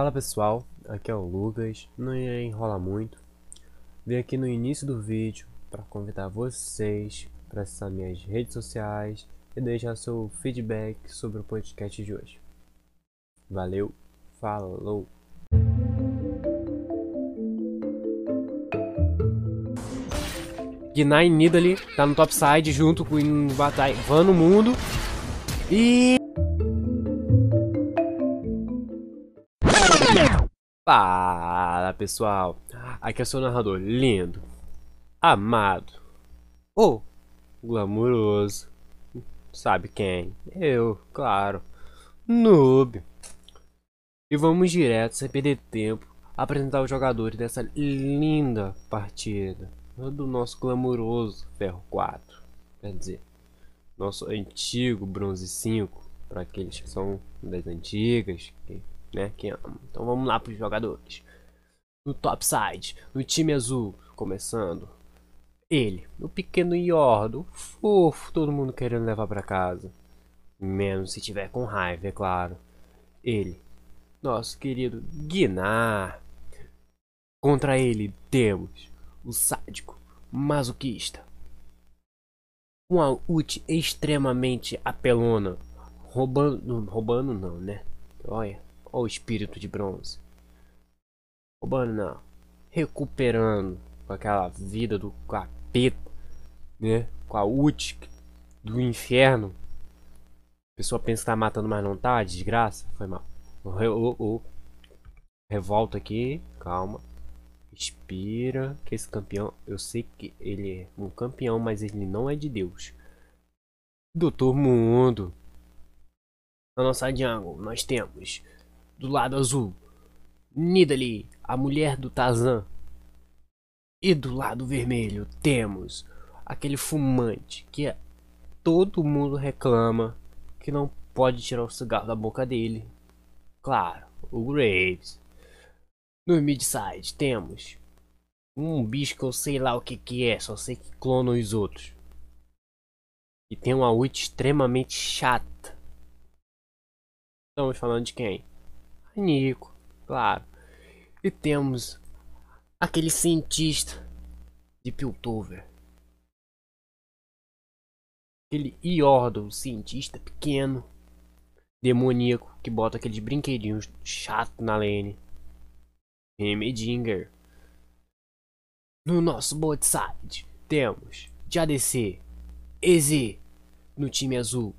Fala pessoal, aqui é o Lucas, não ia enrolar muito. Vim aqui no início do vídeo para convidar vocês para acessar minhas redes sociais e deixar seu feedback sobre o podcast de hoje. Valeu, falou! Gnai Nidali tá no topside junto com o Batai Van no mundo. E Fala pessoal, aqui é o seu narrador lindo, amado, ou oh, glamouroso, sabe quem? Eu, claro, noob. E vamos direto, sem perder tempo, apresentar os jogadores dessa linda partida do nosso glamouroso Ferro 4, quer dizer, nosso antigo Bronze 5, para aqueles que são das antigas, que né? Que ama. Então vamos lá para os jogadores. No topside, no time azul, começando. Ele, o pequeno Yordo, fofo, todo mundo querendo levar para casa. Menos se tiver com raiva, é claro. Ele, nosso querido Guinar. Contra ele temos o sádico, masoquista. Uma ult extremamente apelona. Roubando. Roubando não, né? Olha. Olha o espírito de bronze. Roubando não. Recuperando com aquela vida do capeta, né? Com a ult do inferno. A pessoa pensa que tá matando, mas não tá. Desgraça. Foi mal. Oh, oh. Revolta aqui. Calma. Respira. Que esse campeão. Eu sei que ele é um campeão, mas ele não é de Deus. Doutor Mundo. Na nossa jungle, nós temos do lado azul, Nidalee, a mulher do Tarzan. E do lado vermelho temos aquele fumante que é, todo mundo reclama que não pode tirar o cigarro da boca dele. Claro, o Graves. No midside temos um bicho que eu sei lá o que que é, só sei que clona os outros. E tem uma ult extremamente chata. Estamos falando de quem? Nico, claro. E temos aquele cientista de Piltover. Aquele Iordo, cientista pequeno, demoníaco, que bota aqueles brinquedinhos chato na lane. Remedinger. No nosso bot side temos de ADC, EZ no time azul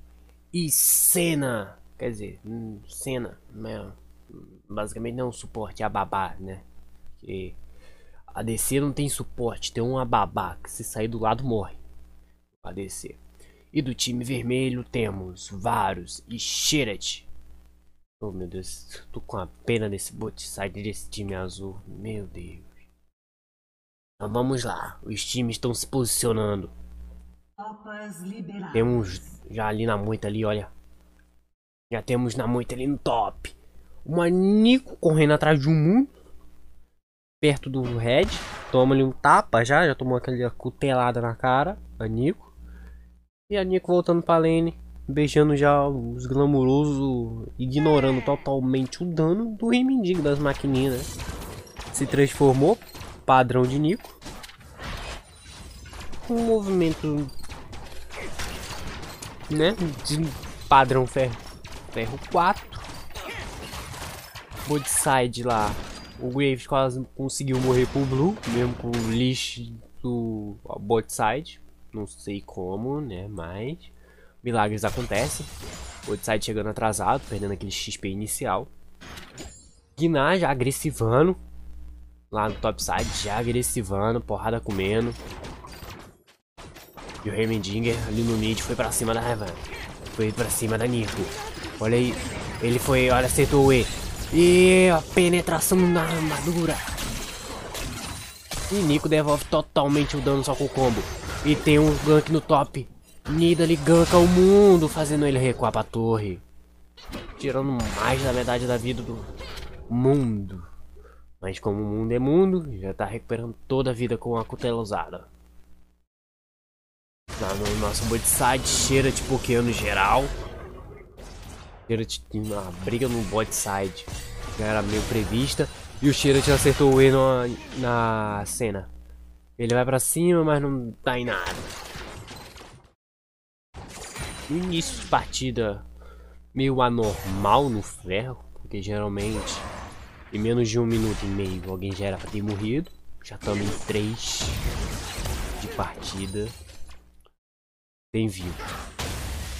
e Senna, quer dizer, hum, Senna, mesmo basicamente não é um suporte a babá, né? Que a DC não tem suporte, tem uma babá que se sair do lado morre. A DC. E do time vermelho temos Varus e Shirat. Oh meu Deus, tô com a pena desse bot side desse time azul. Meu Deus. Então vamos lá, os times estão se posicionando. Temos já ali na moita ali, olha. Já temos na moita ali no top. O Manico correndo atrás de um mundo. Perto do Red. Toma-lhe um tapa já. Já tomou aquela cutelada na cara. A Nico. E a Nico voltando pra lane. Beijando já os glamourosos. Ignorando totalmente o dano do Rimindigo das maquininhas. Né? Se transformou. Padrão de Nico. Um movimento. Né? De padrão ferro. Ferro 4 side lá, o Graves quase conseguiu morrer pro Blue, mesmo com o lixo do side Não sei como, né? Mas milagres acontecem. side chegando atrasado, perdendo aquele XP inicial. Gnar já agressivando. Lá no topside, já agressivando, porrada comendo. E o Hermendinger ali no mid foi pra cima da Revan. Foi pra cima da Nico. Olha aí. Ele foi, olha, acertou o E. E a penetração na armadura. E Nico devolve totalmente o dano só com o combo. E tem um gank no top. Nidalee ganka o mundo, fazendo ele recuar pra torre. Tirando mais da metade da vida do mundo. Mas como o mundo é mundo, já tá recuperando toda a vida com a cutela usada. Lá no nosso side cheira de Pokémon geral. De uma briga no bot side. Já era meio prevista. E o Shirat acertou o E no, na cena. Ele vai pra cima, mas não tá em nada. Início de partida meio anormal no ferro. Porque geralmente em menos de um minuto e meio alguém já era pra ter morrido. Já estamos em 3 de partida. Tem vivo.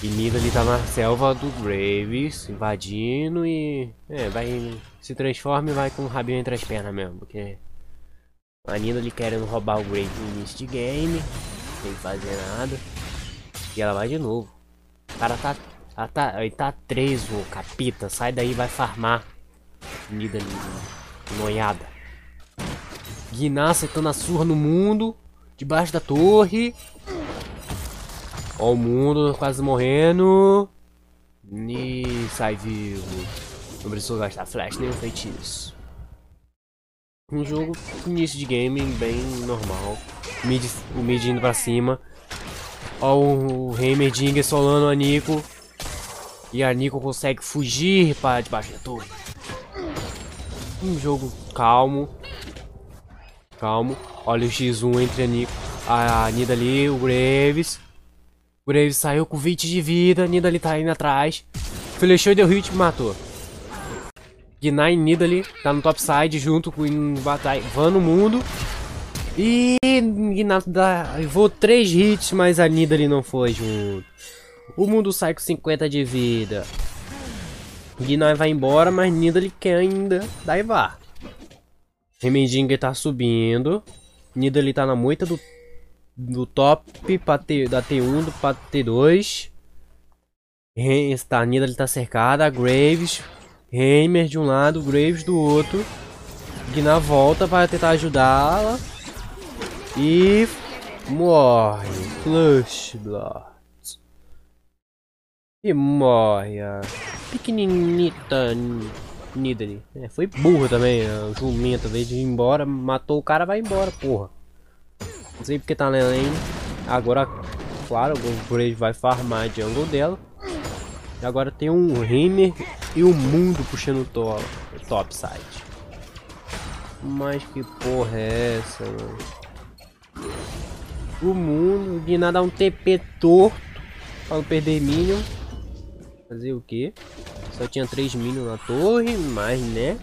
E Nida ali tá na selva do Graves, invadindo e. É, vai. Se transforma e vai com o rabinho entre as pernas mesmo. Porque. A Nida ali querendo roubar o Graves no início de game. Sem fazer nada. E ela vai de novo. O cara tá. Ela tá. Ele tá 3, o capita. Sai daí vai farmar. Nida ali. Noiada. Guiná acertando a surra no mundo. Debaixo da torre. Ó o mundo quase morrendo. E sai vivo. Não precisou gastar flash nem feitiço. Um jogo início de game bem normal. Mid, o mid indo pra cima. Ó o Heimerdinger solando a Nico. E a Nico consegue fugir para debaixo da torre. Um jogo calmo. Calmo. Olha o X1 entre a Nico. A Nida ali, o Graves. Graves saiu com 20 de vida. Nida ali tá indo atrás. Flechou e deu hit matou. Gnai e Nidali tá no topside junto com Van no mundo. E levou 3 hits, mas a Nidali não foi junto. O mundo sai com 50 de vida. Gnai vai embora, mas Nidali quer ainda daivar. Remendinger tá subindo. Nidali tá na moita do do top pra T, da T1 do pra T2. Está Nida está cercada, Graves, Heimer de um lado, Graves do outro. Gna volta para tentar ajudá-la. E morre. Flush Blood. E morre a pequeninita Nidali. É, foi burro também, a jumenta, ao de ir embora, matou o cara, vai embora, porra. Não sei porque tá na lane. Agora, claro, o Brave vai farmar a jungle dela. E agora tem um Heimer e o um mundo puxando o top, top side. Mas que porra é essa, mano? O mundo, de nada um TP torto pra não perder minion. Fazer o que? Só tinha 3 minions na torre, mas né?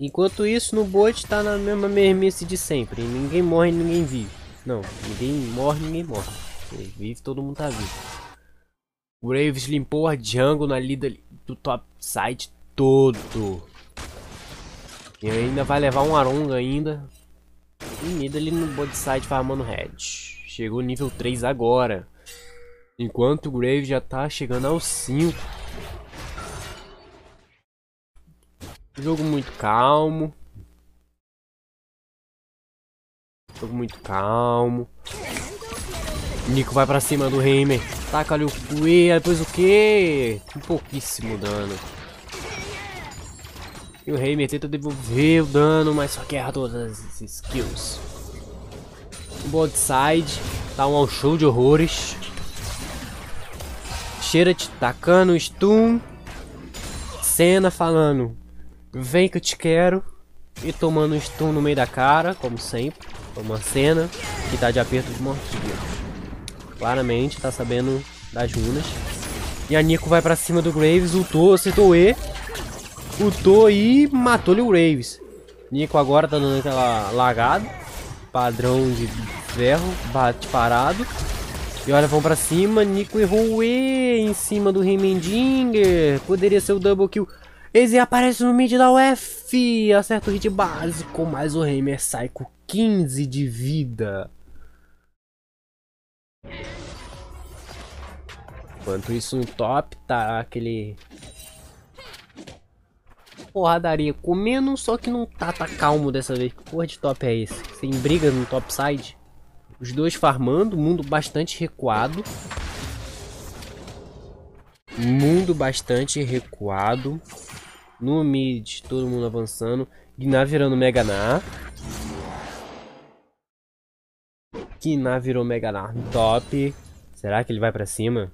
Enquanto isso, no bot tá na mesma mermice de sempre. Ninguém morre, ninguém vive. Não, ninguém morre, ninguém morre. Quem vive, todo mundo tá vivo. Graves limpou a jungle na lida do top side todo. E ainda vai levar um Aronga ainda. E Nida ali no bot side farmando red. Chegou nível 3 agora. Enquanto o Graves já tá chegando ao 5. Jogo muito calmo. Jogo muito calmo. Nico vai pra cima do Heimer. Taca ali o Cue, depois o que? Um pouquíssimo dano. E o Heimer tenta devolver o dano, mas só que erra todas as skills. O bot side tá um show de horrores. Cheira te tacando stun. Cena falando Vem que eu te quero. E tomando um stun no meio da cara, como sempre. Uma cena que tá de aperto de mortilha. Claramente tá sabendo das runas. E a Nico vai pra cima do Graves, ultou, acertou o E. Ultou e matou-lhe o Graves. Nico agora tá dando aquela lagada. Padrão de ferro, bate parado. E olha, vão pra cima. Nico errou o E em cima do Heimendinger. Poderia ser o double kill. Eze aparece no mid da UF, acerta o hit básico, mas o Heimer sai com 15 de vida. Enquanto isso no top tá aquele... Porradaria comendo, só que não tá, tá calmo dessa vez. Que porra de top é esse? Sem briga no top side. Os dois farmando, mundo bastante recuado. Mundo bastante recuado. No mid, todo mundo avançando. Gná virando Mega Nar. Gná virou Mega Nar top. Será que ele vai pra cima?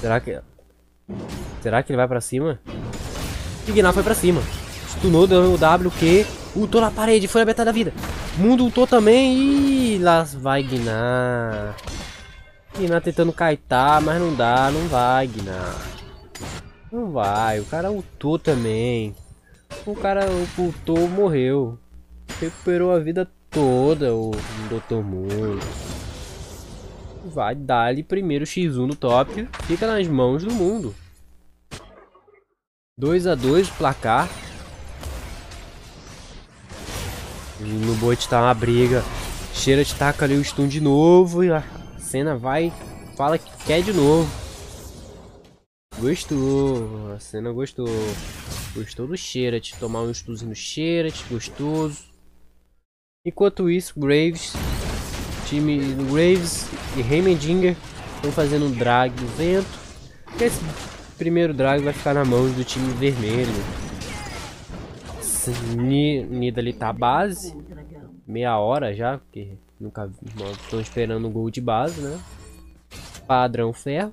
Será que... Será que ele vai pra cima? E Gnar foi pra cima. Stunou, deu o W, Q. Ultou na parede, foi a metade da vida. Mundo ultou também e lá vai Gnar. Gnar tentando kaitar, mas não dá, não vai Gnar. Não vai, o cara ultou também. O cara ultou, morreu. Recuperou a vida toda o Dr. Mundo. Vai dar-lhe primeiro X1 no top. Fica nas mãos do mundo. 2 a 2 placar. E no bot tá uma briga. Cheira de taca ali o stun de novo. E a cena vai. Fala que quer de novo. Gostou. A cena gostou. Gostou do Xerath. Tomar um stunzinho no Xerath. Gostoso. Enquanto isso, Graves. Time Graves e Heimendinger estão fazendo um drag do vento. Esse primeiro drag vai ficar na mão do time vermelho. Nida ali tá base. Meia hora já, porque nunca estão esperando um gol de base, né? Padrão ferro.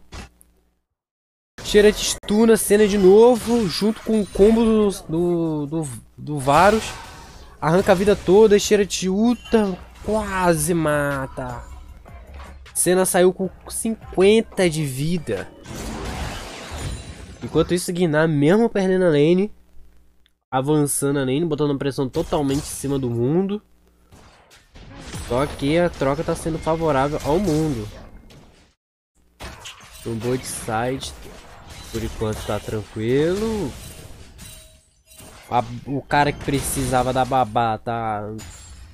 Cheira de stuna, cena de novo, junto com o combo do, do, do, do Varus. Arranca a vida toda, cheira de Uta, quase mata. Cena saiu com 50 de vida. Enquanto isso, Guiná, mesmo perdendo a lane, avançando a lane, botando a pressão totalmente em cima do mundo. Só que a troca está sendo favorável ao mundo. No board side, por enquanto está tranquilo. A, o cara que precisava da babá tá,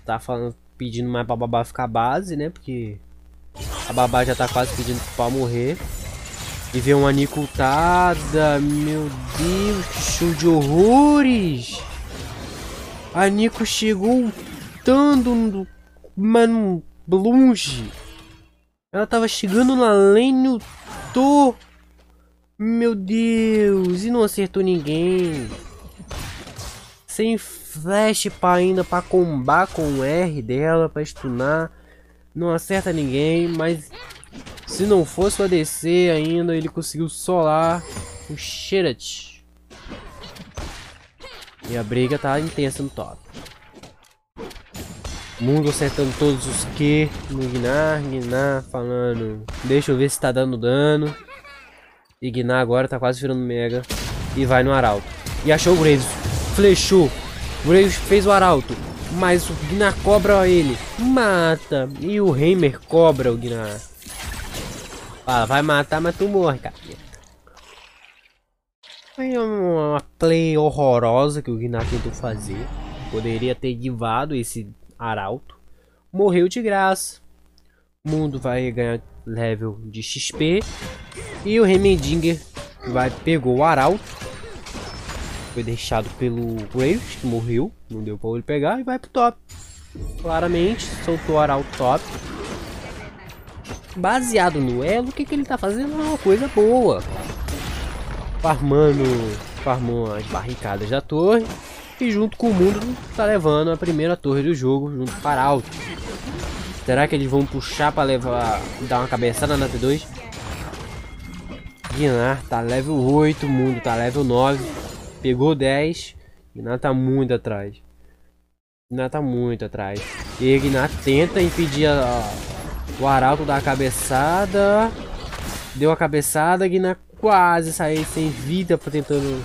tá falando, pedindo mais pra babá ficar base, né? Porque a babá já tá quase pedindo pra morrer. E ver uma Nicultada. Meu Deus, que show de horrores. A Nico chegou lutando, mano, longe. Ela tava chegando na lane, tô. Meu Deus, e não acertou ninguém. Sem flash pra ainda pra combar com o R dela, pra stunar. Não acerta ninguém, mas se não fosse o ADC ainda, ele conseguiu solar o Xerath. E a briga tá intensa no top. Mundo acertando todos os Q no Gnar, Gnar falando, deixa eu ver se tá dando dano. E Gnar agora tá quase virando Mega. E vai no Arauto. E achou o Graves. Flechou. Graves fez o Arauto. Mas o Gnar cobra ele. Mata. E o Heimer cobra o Gnar. Fala, vai matar, mas tu morre, cara. Foi uma play horrorosa que o Gnar tentou fazer. Poderia ter divado esse arauto. Morreu de graça. O mundo vai ganhar level de XP. E o Remendinger vai pegou o arauto. Foi deixado pelo Graves, que morreu. Não deu pra ele pegar. E vai pro top. Claramente, soltou o arauto top baseado no elo, o que, que ele tá fazendo é uma coisa boa. Farmando, farmou as barricadas da torre e junto com o mundo tá levando a primeira torre do jogo junto para alto. Será que eles vão puxar para levar, dar uma cabeçada na T2? Guinar tá level 8, o mundo tá level 9, pegou 10, Guinar tá muito atrás. Guinar tá muito atrás. E Guinar tenta impedir a, o Arauto dá a cabeçada. Deu a cabeçada. Guiná quase saiu sem vida tentando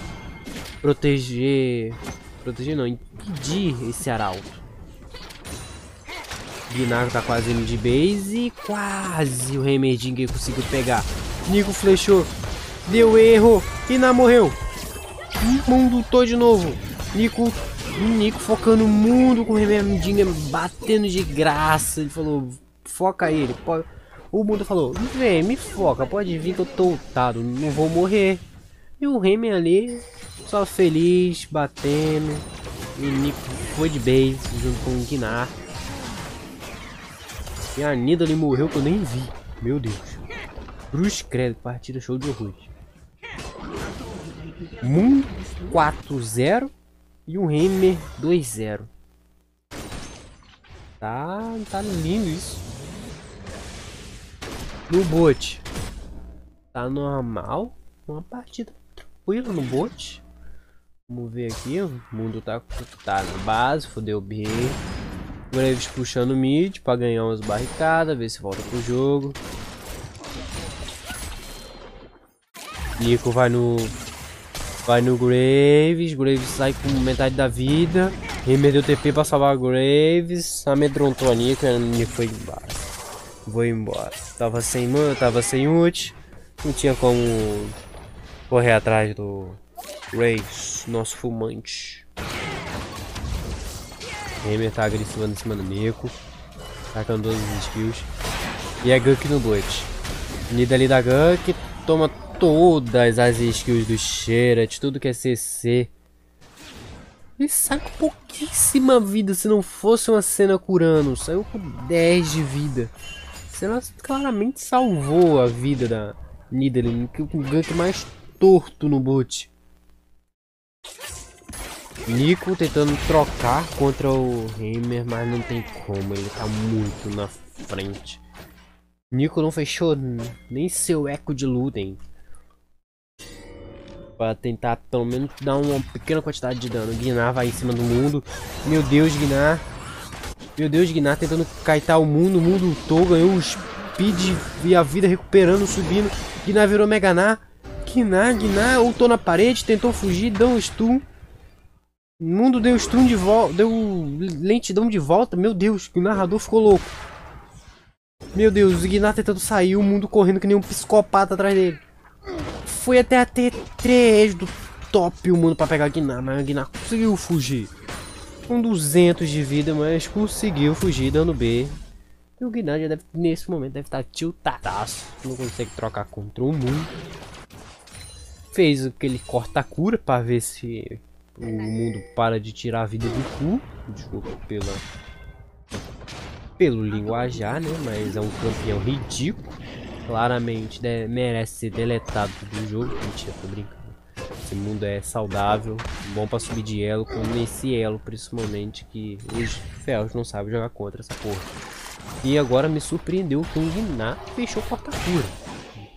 proteger. Proteger não, impedir esse Arauto. Guinar tá quase indo de base. Quase o Heimerdinger conseguiu pegar. Nico flechou. Deu erro. Guinar morreu. Mundo todo de novo. Nico Nico focando o mundo com o Heimerdinger batendo de graça. Ele falou: foca ele. O mundo falou, vem, me foca, pode vir que eu tô ultado, não vou morrer. E o Remy ali, só feliz, batendo. E Nico foi de base junto com o Gnar. E a Nidalee morreu que eu nem vi. Meu Deus. Cruz credo, partida show de horror. Moon 4-0 e um Hammer 2-0. Tá, tá lindo isso. No bot. Tá normal. Uma partida tranquila no bot. Vamos ver aqui. O mundo tá, tá na base, fodeu bem. Graves puxando mid pra ganhar umas barricadas, ver se volta pro jogo. Nico vai no. Vai no Graves. Graves sai com metade da vida. Remer deu TP pra salvar Graves. Amedrontou a Nico a Nico foi embora. Vou embora. Tava sem man, tava sem ult. Não tinha como correr atrás do Graves, nosso fumante. Remer tá agressivo em cima do Nico. Tacando todas as skills. E a Gunk no bot. Nida ali da Gunk. Toma todas as skills do Xerath, tudo que é CC. Ele sai com pouquíssima vida se não fosse uma cena curando. Saiu com 10 de vida. A cena claramente salvou a vida da Nidalee, que o gank mais torto no bot. Nico tentando trocar contra o Heimer, mas não tem como, ele tá muito na frente. Nico não fechou nem seu eco de luta, hein? Pra tentar pelo menos dar uma pequena quantidade de dano. Gnar vai em cima do mundo. Meu Deus, Gnar. Meu Deus, Gnar tentando caitar o mundo. O mundo lutou, ganhou o speed e a vida recuperando, subindo. Gnar virou Meganar. Gnar, Gnar ultou na parede, tentou fugir, deu um stun. O mundo deu stun de volta, deu lentidão de volta. Meu Deus, o narrador ficou louco. Meu Deus, o Gnar tentando sair, o mundo correndo que nem um psicopata atrás dele foi até a T3 do top mundo pra pegar a Guiná, mas a Guiná conseguiu fugir. Com 200 de vida, mas conseguiu fugir dando B. E o Guiná já deve, nesse momento deve estar tiltadaço. Não consegue trocar contra o mundo. Fez aquele corta-cura pra ver se o mundo para de tirar a vida do cu. Desculpa pela... Pelo linguajar, né? Mas é um campeão ridículo claramente merece ser deletado do jogo. Mentira, tô brincando. Esse mundo é saudável, bom pra subir de elo, como nesse elo, principalmente, que os ferros não sabem jogar contra essa porra. E agora me surpreendeu que o Gná fechou porta-cura.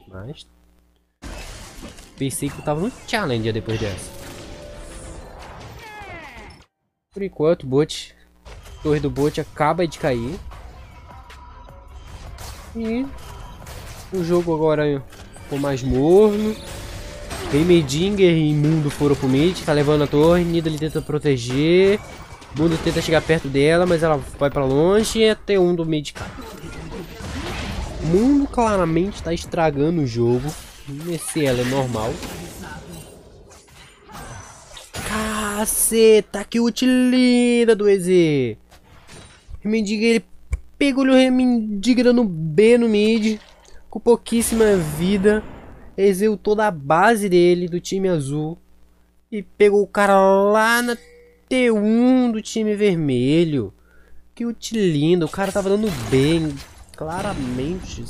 Mas... Pensei que eu tava no challenge depois dessa. Por enquanto, o bot... Torre do bot acaba de cair. E o jogo agora ficou mais morno. Heimerdinger e Mundo foram pro mid, tá levando a torre, Nidalee tenta proteger. Mundo tenta chegar perto dela, mas ela vai pra longe e até um do mid cai. Mundo claramente tá estragando o jogo. Esse ela é normal. Caceta, que utilida do EZ. Heimerdinger, ele pegou o Heimerdinger no B no mid com pouquíssima vida, exilou toda a base dele do time azul e pegou o cara lá na T1 do time vermelho. Que lindo, o cara tava dando bem, claramente,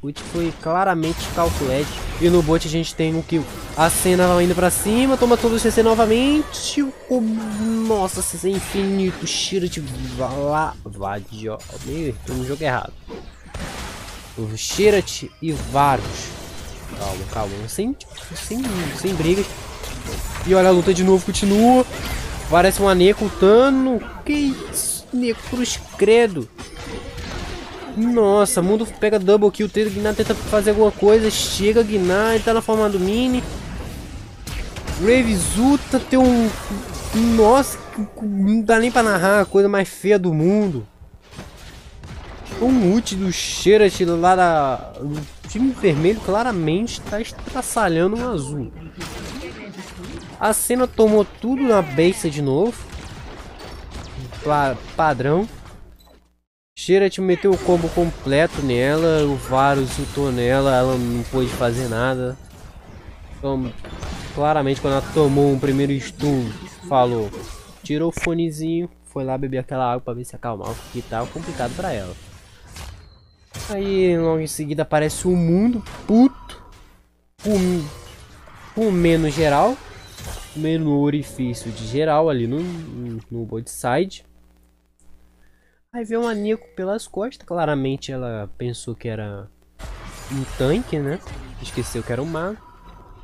ult foi claramente calculado. E no bot a gente tem um kill. A cena vai indo pra cima, toma todo o CC novamente. O, nossa, CC infinito, cheiro de lá, vadio. Meu, tô no jogo errado o Shirat e Varus. Calma, calma, sem, sem, sem brigas. E olha, a luta de novo continua. Parece um Aneco lutando. Que isso? Necruz credo. Nossa, mundo pega double kill, tenta Gnar tenta fazer alguma coisa, chega Gnar, ele tá na forma do mini. Graves Uta tem um... Nossa, não dá nem pra narrar a coisa mais feia do mundo. Um ult do Xerath lá da... O time vermelho claramente está estraçalhando um azul. A cena tomou tudo na besta de novo. Pa padrão. Xerath meteu o combo completo nela. O Varus lutou nela. Ela não pôde fazer nada. Então, claramente quando ela tomou um primeiro stun, falou. Tirou o fonezinho. Foi lá beber aquela água para ver se acalmava. Porque tava complicado para ela. Aí logo em seguida aparece o mundo puto. Com, menos geral. Menos orifício de geral ali no, no board side. Aí vem uma Nico pelas costas. Claramente ela pensou que era um tanque, né? Esqueceu que era um mago.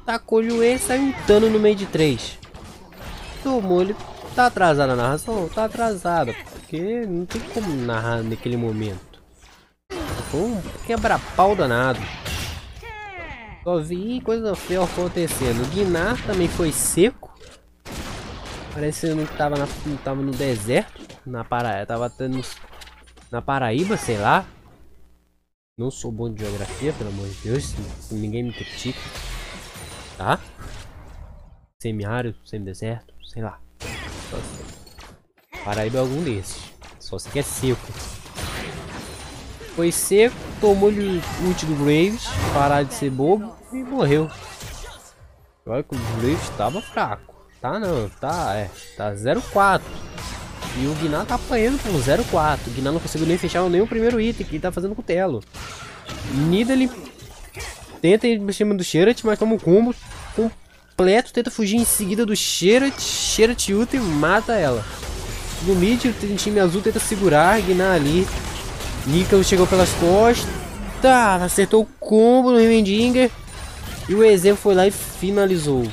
Tacou-lhe o E e saiu um dano no meio de três. tomou, ele tá atrasado a narração? Tá atrasada, porque não tem como narrar naquele momento. Foi um quebra-pau danado. Só vi coisa feia acontecendo. Guinar também foi seco. Parecendo que tava, na, tava no deserto. Na Paraíba. Tava tendo. Na Paraíba, sei lá. Não sou bom de geografia, pelo amor de Deus. Ninguém me critica. Tá? Semi-árido, semi-deserto, sei lá. Paraíba é algum desses. Só se quer seco. Foi seco, tomou-lhe o ult do Graves, parar de ser bobo e morreu. Olha que o Graves estava fraco. Tá não, tá, é, tá 0-4. E o Guiná tá apanhando com 0-4. O não conseguiu nem fechar nem o primeiro item que ele tá fazendo com o Telo. Nidalee tenta ir em cima do Sherat, mas toma um combo completo, tenta fugir em seguida do Sherat. Sherat ulta e mata ela. No mid, o time azul tenta segurar, Guiná ali. Nika chegou pelas costas. Tá, acertou o combo no Heimendinger. E o Ezeu foi lá e finalizou.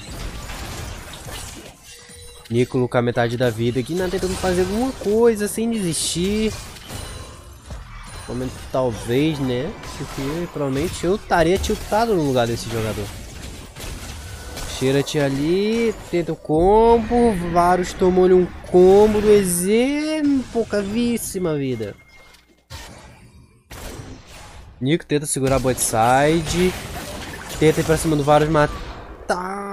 Nicolo com a metade da vida aqui, não tentando fazer alguma coisa sem desistir. Momento, talvez, né? Porque provavelmente eu estaria tiltado no lugar desse jogador. Cheira-te ali, tenta o combo. Varus tomou-lhe um combo do EZ. Poucavíssima vida. Nico tenta segurar a side. Tenta ir pra cima do Varus matar.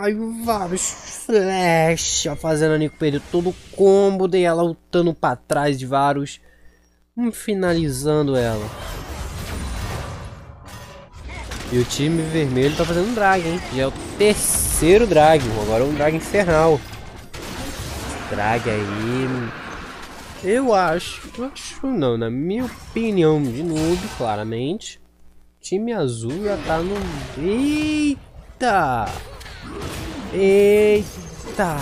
E o Varus flecha, fazendo a Nico perder todo o combo dela, lutando pra trás de Varus, finalizando ela. E o time vermelho tá fazendo um drag, hein? Já é o terceiro drag, agora é um drag infernal. Drag aí. Eu acho, eu acho não, na minha opinião de noob, claramente. Time azul já tá no. Eita! Eita!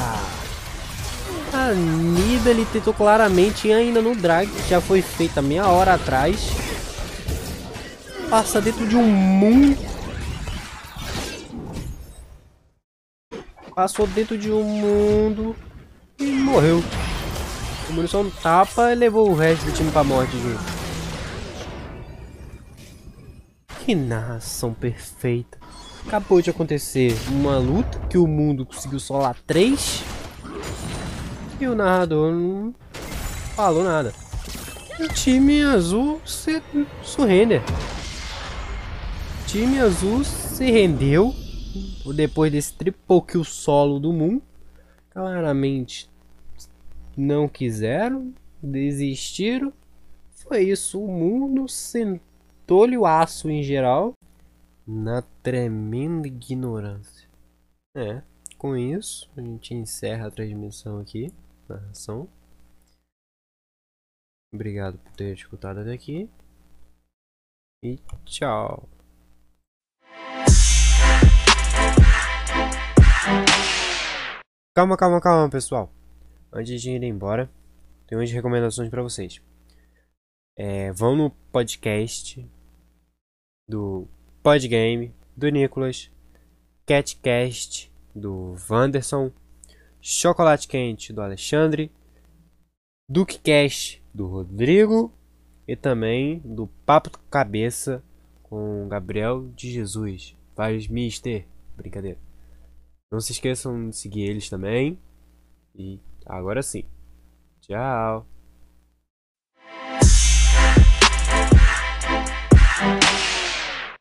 A Nida ele tentou claramente ainda no drag, que já foi feita meia hora atrás. Passa dentro de um mundo. Passou dentro de um mundo e morreu. A munição tapa e levou o resto do time pra morte. Que narração perfeita. Acabou de acontecer uma luta que o mundo conseguiu solar três e o narrador não falou nada. O time azul se surrender. O time azul se rendeu depois desse triple kill solo do Moon. Claramente não quiseram, desistiram. Foi isso, o mundo sentou-lhe o aço em geral na tremenda ignorância. É, com isso a gente encerra a transmissão aqui, narração. Obrigado por ter escutado até aqui. E tchau. Calma, calma, calma, pessoal. Antes de ir embora, tenho umas recomendações para vocês. É, vão no podcast do Podgame, do Nicolas, Catcast, do Wanderson, Chocolate Quente, do Alexandre, Duquecast, do Rodrigo e também do Papo Cabeça com Gabriel de Jesus. Vários Mister. Brincadeira. Não se esqueçam de seguir eles também. E agora sim. Tchau.